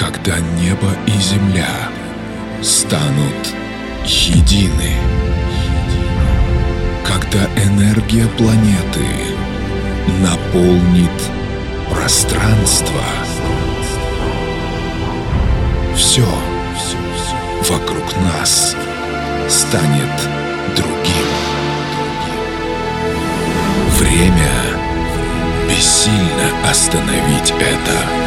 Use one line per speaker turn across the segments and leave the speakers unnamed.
когда небо и земля станут едины, когда энергия планеты наполнит пространство. Все вокруг нас станет другим. Время бессильно остановить это.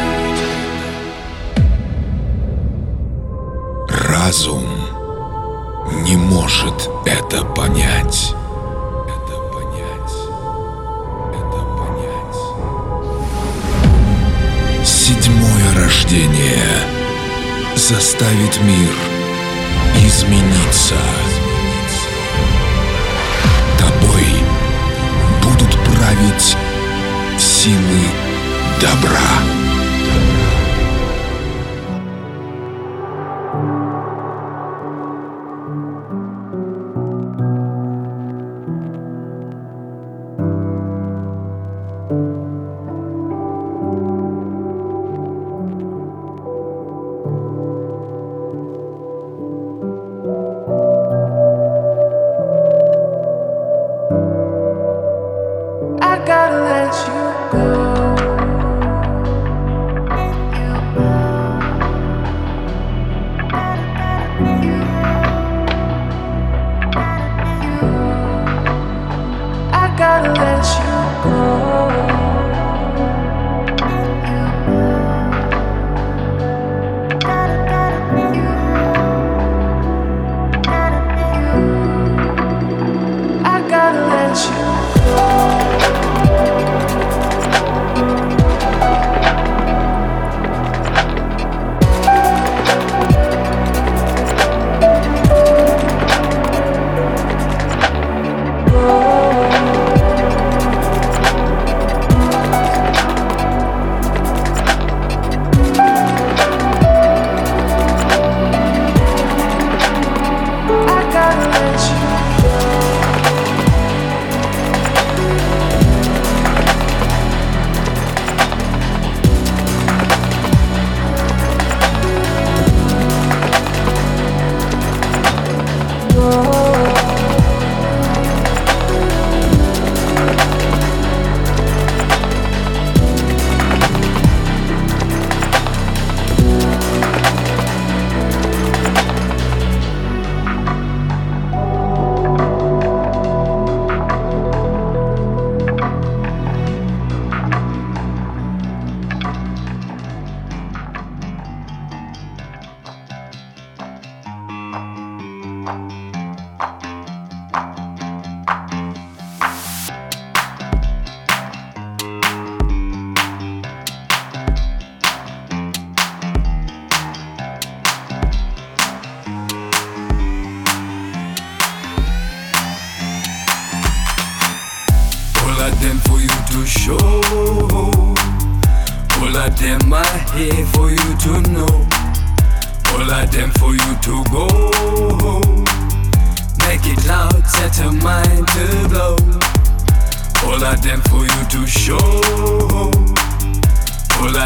Разум не может это понять. Седьмое рождение заставит мир измениться. Тобой будут править силы добра.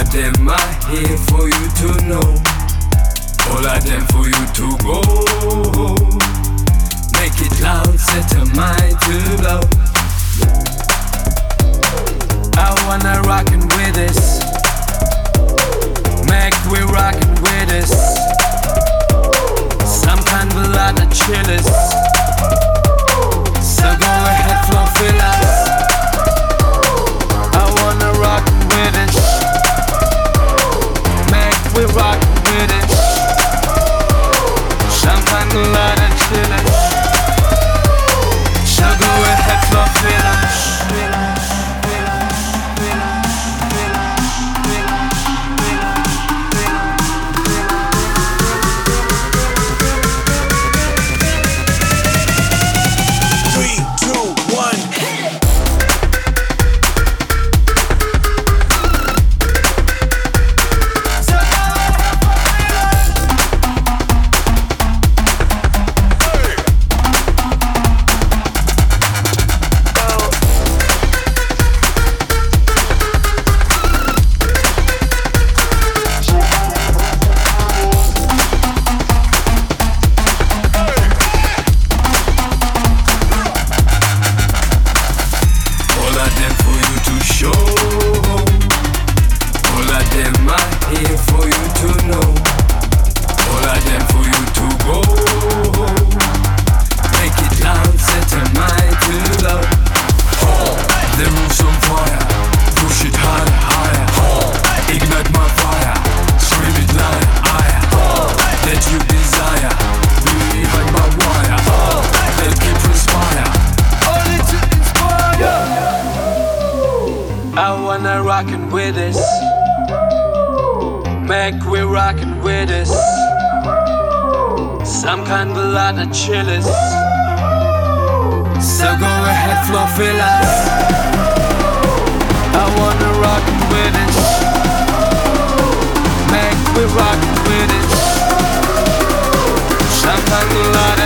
of them are here for you to know. All of them for you to go. Make it loud, set a mind to blow. I wanna rockin' with this. Make we rockin' with this. Some kind of lot of chillers. So go ahead, flow, us.
With us. Make we rockin' with us. Some kind of lot of chillers. So go ahead, flow, fill us. I wanna rock with it. Make we rockin' with it. Some kind of
lot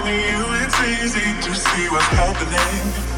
talking you, it's easy to see what's happening.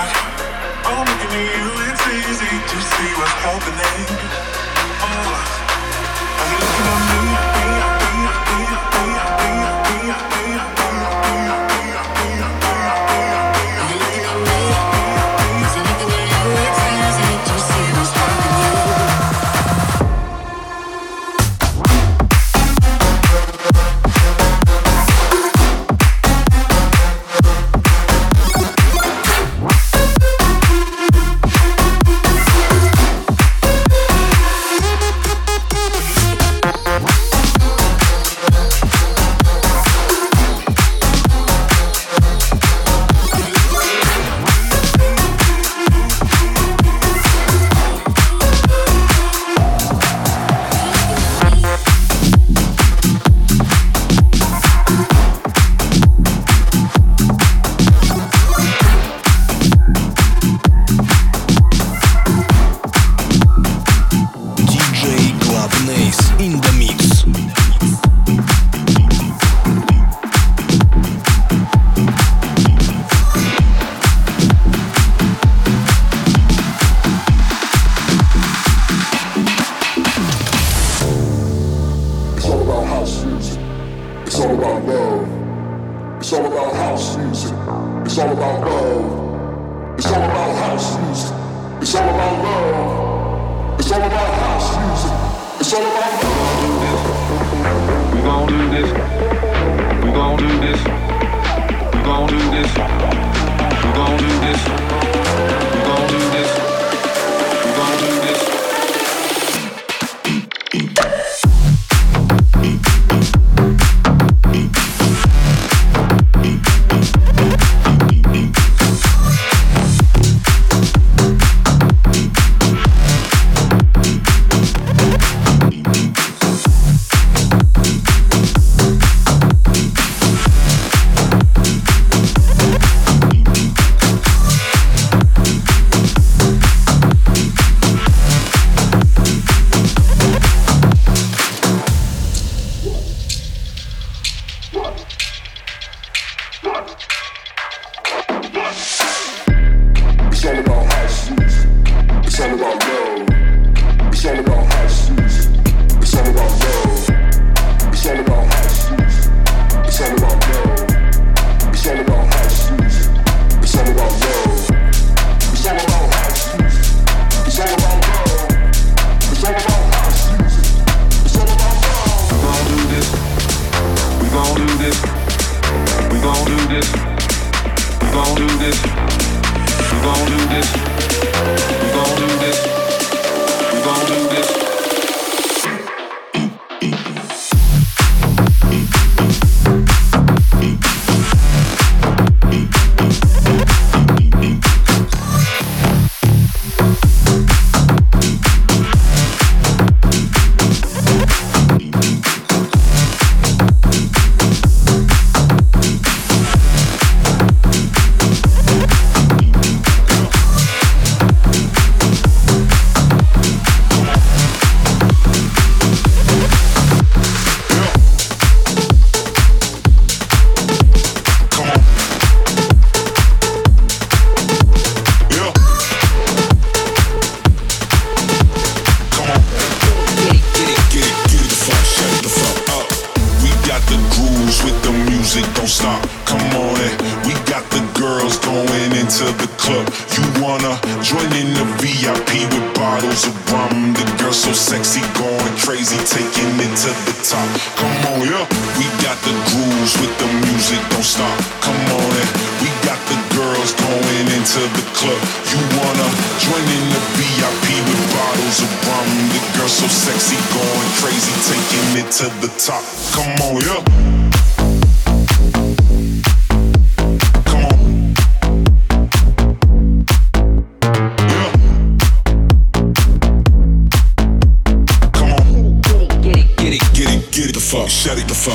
high. I'm looking at you, it's easy to see what's happening.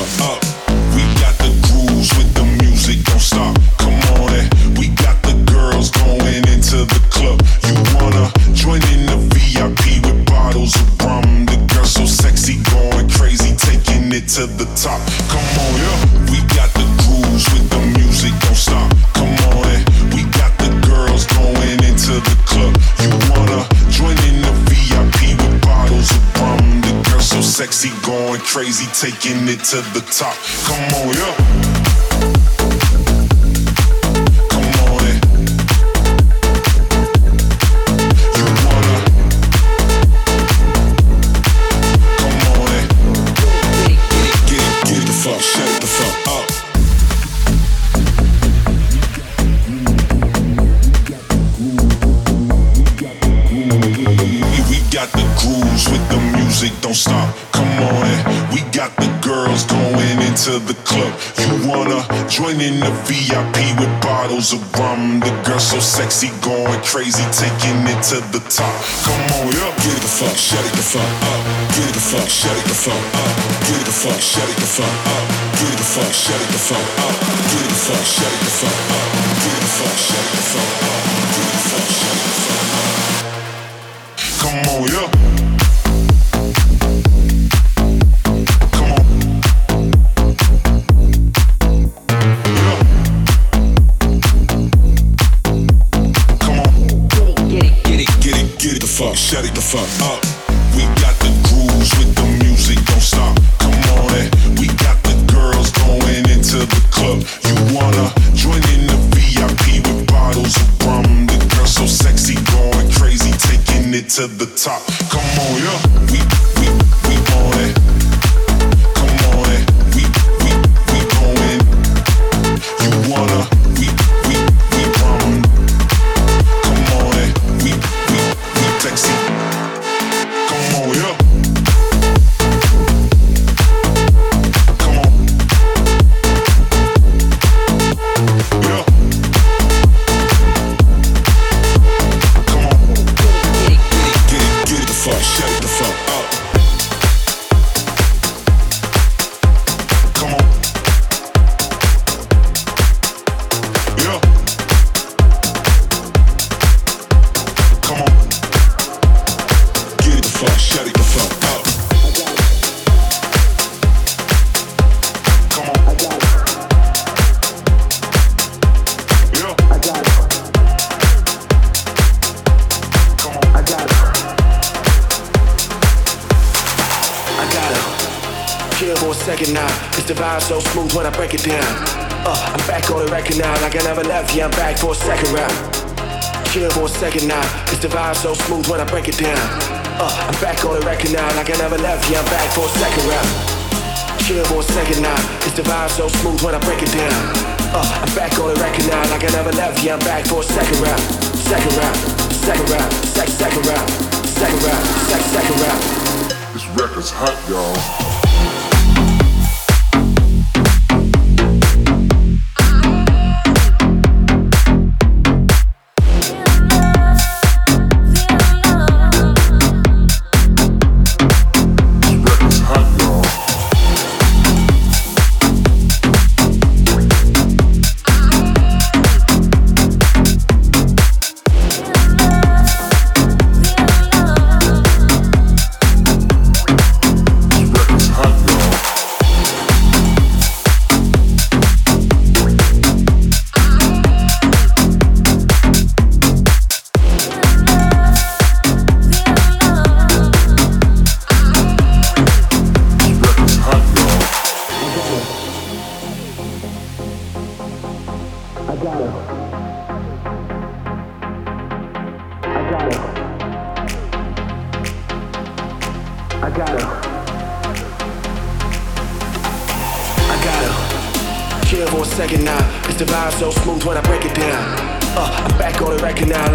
Fuck up. Taking it to the top. Come on, yeah. Come on,
eh. Eh. Get it, get it, get it the fuck, shut the fuck up. We got the grooves with the music, don't stop. Come on, eh. Got the girls going into the club. You wanna join in the VIP with bottles of rum? The girl so sexy, going crazy, taking it to the top. Come on, yeah. Get it the fuck, shut it the fuck up. Get it the fuck, shut it the fuck up. Get it the fuck, shut it the fuck up. Get it the fuck, shut it the fuck up. Get it the fuck, shut it the fuck up. Get it the fuck, shut it the fuck up. Get it the fuck, shut it the fuck up. Come on, yeah. Shut it the fuck up. We got the grooves with the music, don't stop. Come on, eh. We got the girls going into the club. You wanna join in the VIP with bottles of rum? The girl so sexy, going crazy, taking it to the top.
Second. It's the vibe so smooth when I break it down. Uh, I'm back on the record now, like I never left. Yeah, I'm back for a second round. Chill for a second now. It's the vibe so smooth when I break it down. Uh, I'm back on the record now, like I never left. Yeah, I'm back for a second round. Chill for a second now. The vibe so smooth when I break it down. Uh, I'm back on the record now, like I never left. Yeah, I'm back for a second round. Second round. Second round. Sec second round. Second round. Sec second round.
This record's hot, y'all.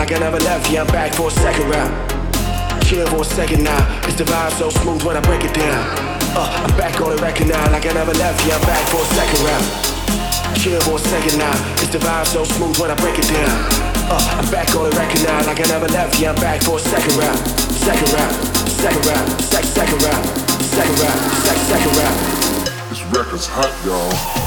Like I never left. Yeah, I'm back for a second round. Chill for a second now. It's the vibe so smooth when I break it down. Uh, I'm back on the record now, like I never left. Yeah, I'm back for a second round. Chill for a second now. It's the vibe so smooth when I break it down. Uh, I'm back on the record now, like I never left. Yeah, I'm back for a second round. Second round. Second round. Sec second round. Second round. Sec second round.
This record's hot, y'all.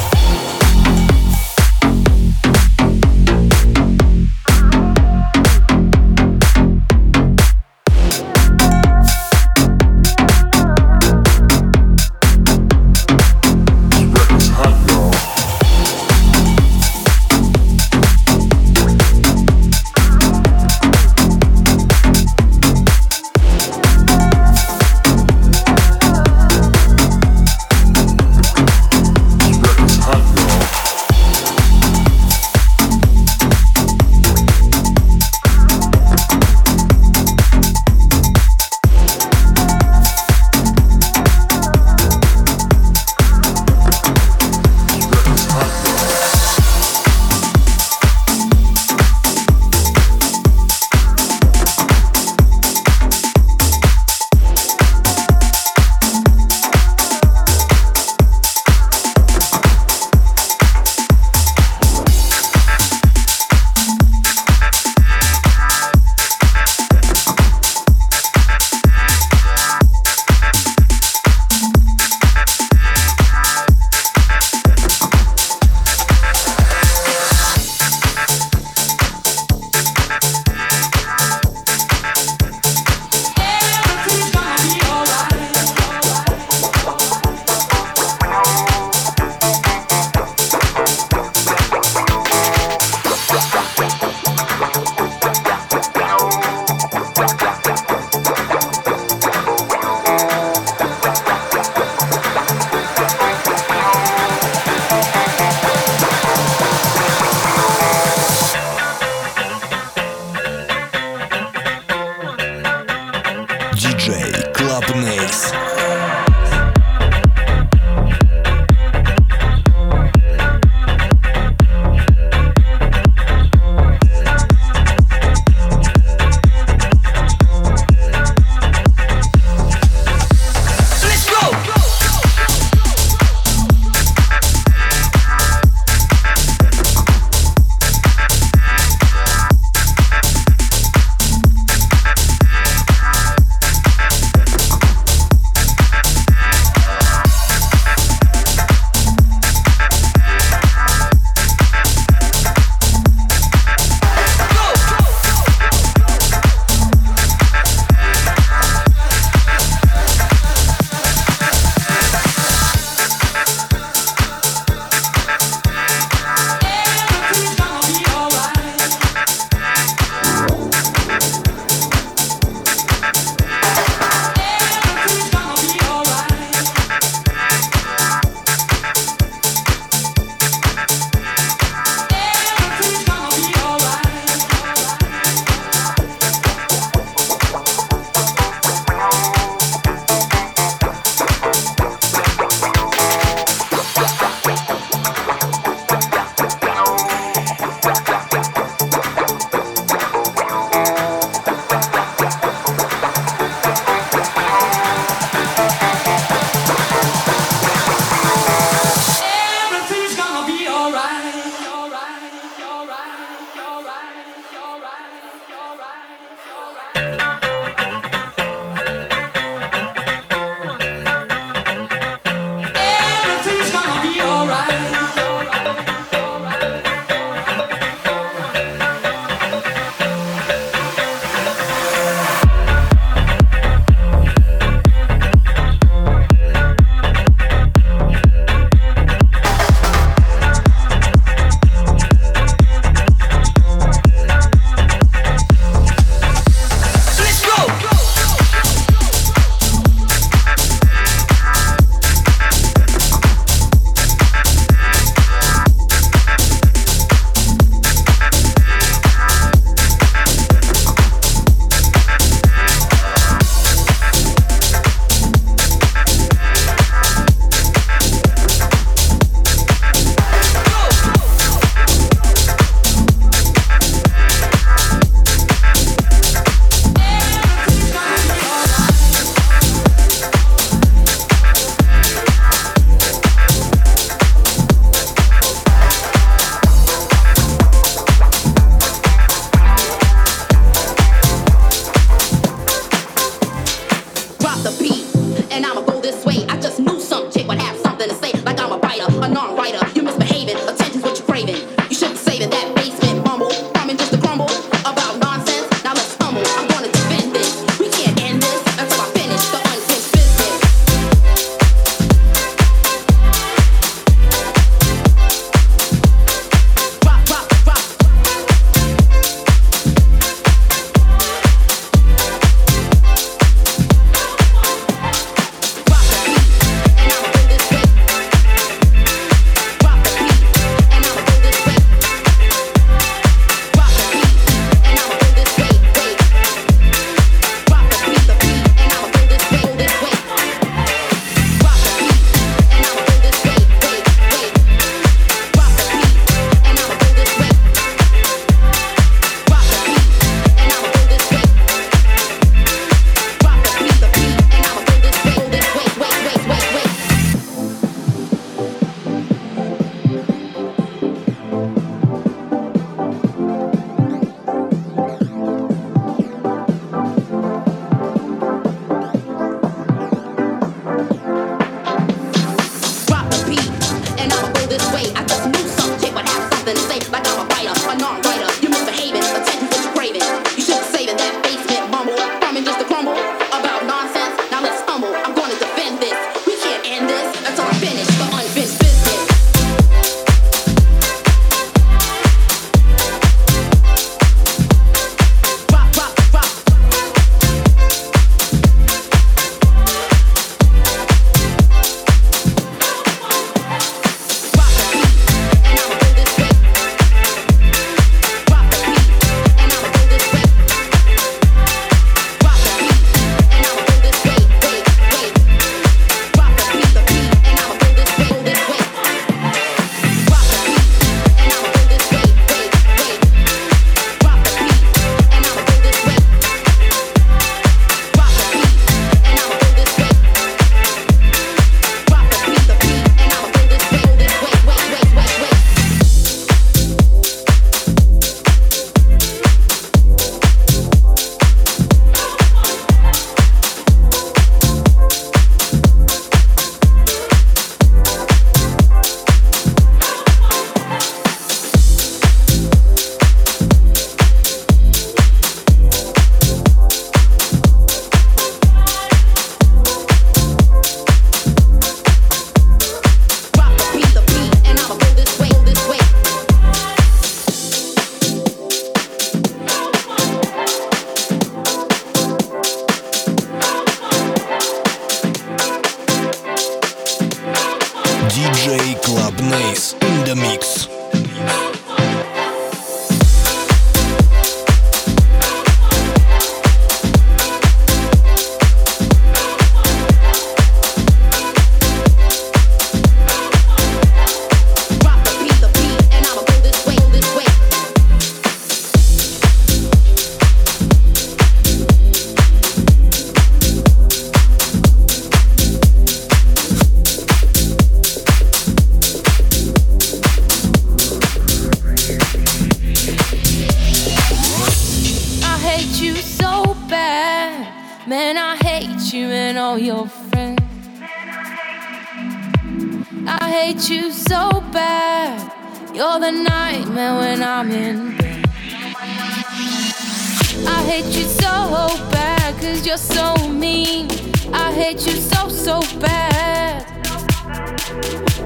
hate you so, so bad.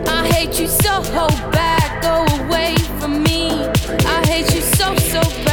I hate you so bad. Go away from me. I hate you so, so bad.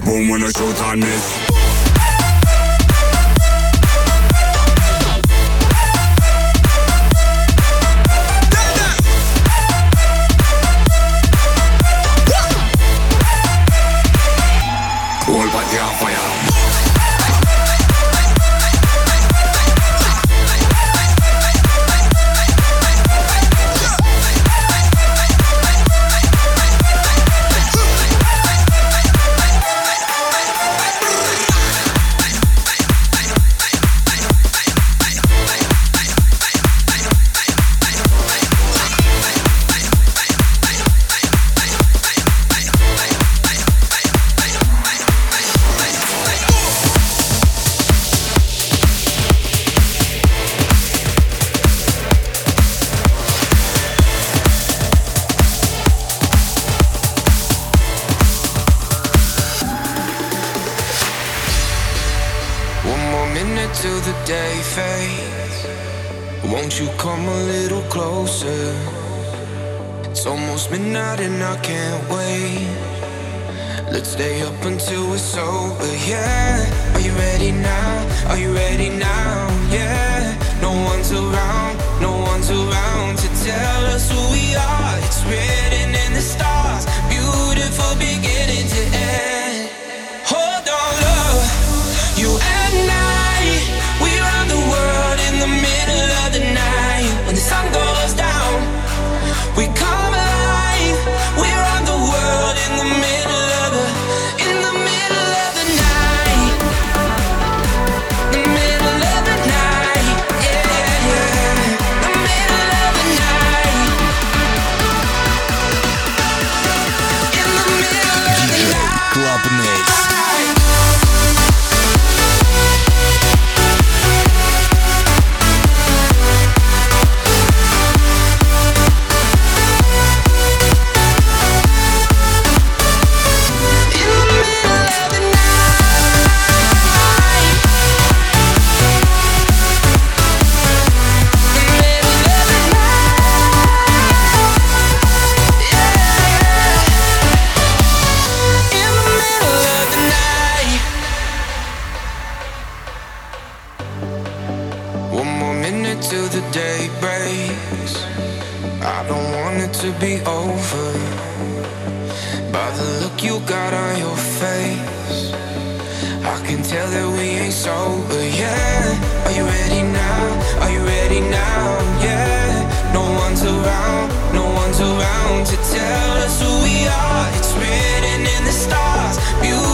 Boom when I shoot on day breaks. I don't want it to be over. By the look you got on your face, I can tell that we ain't sober yet. Are you ready now? Are you ready now? Yeah. No one's around, no one's around to tell us who we
are. It's written in the stars. Beautiful.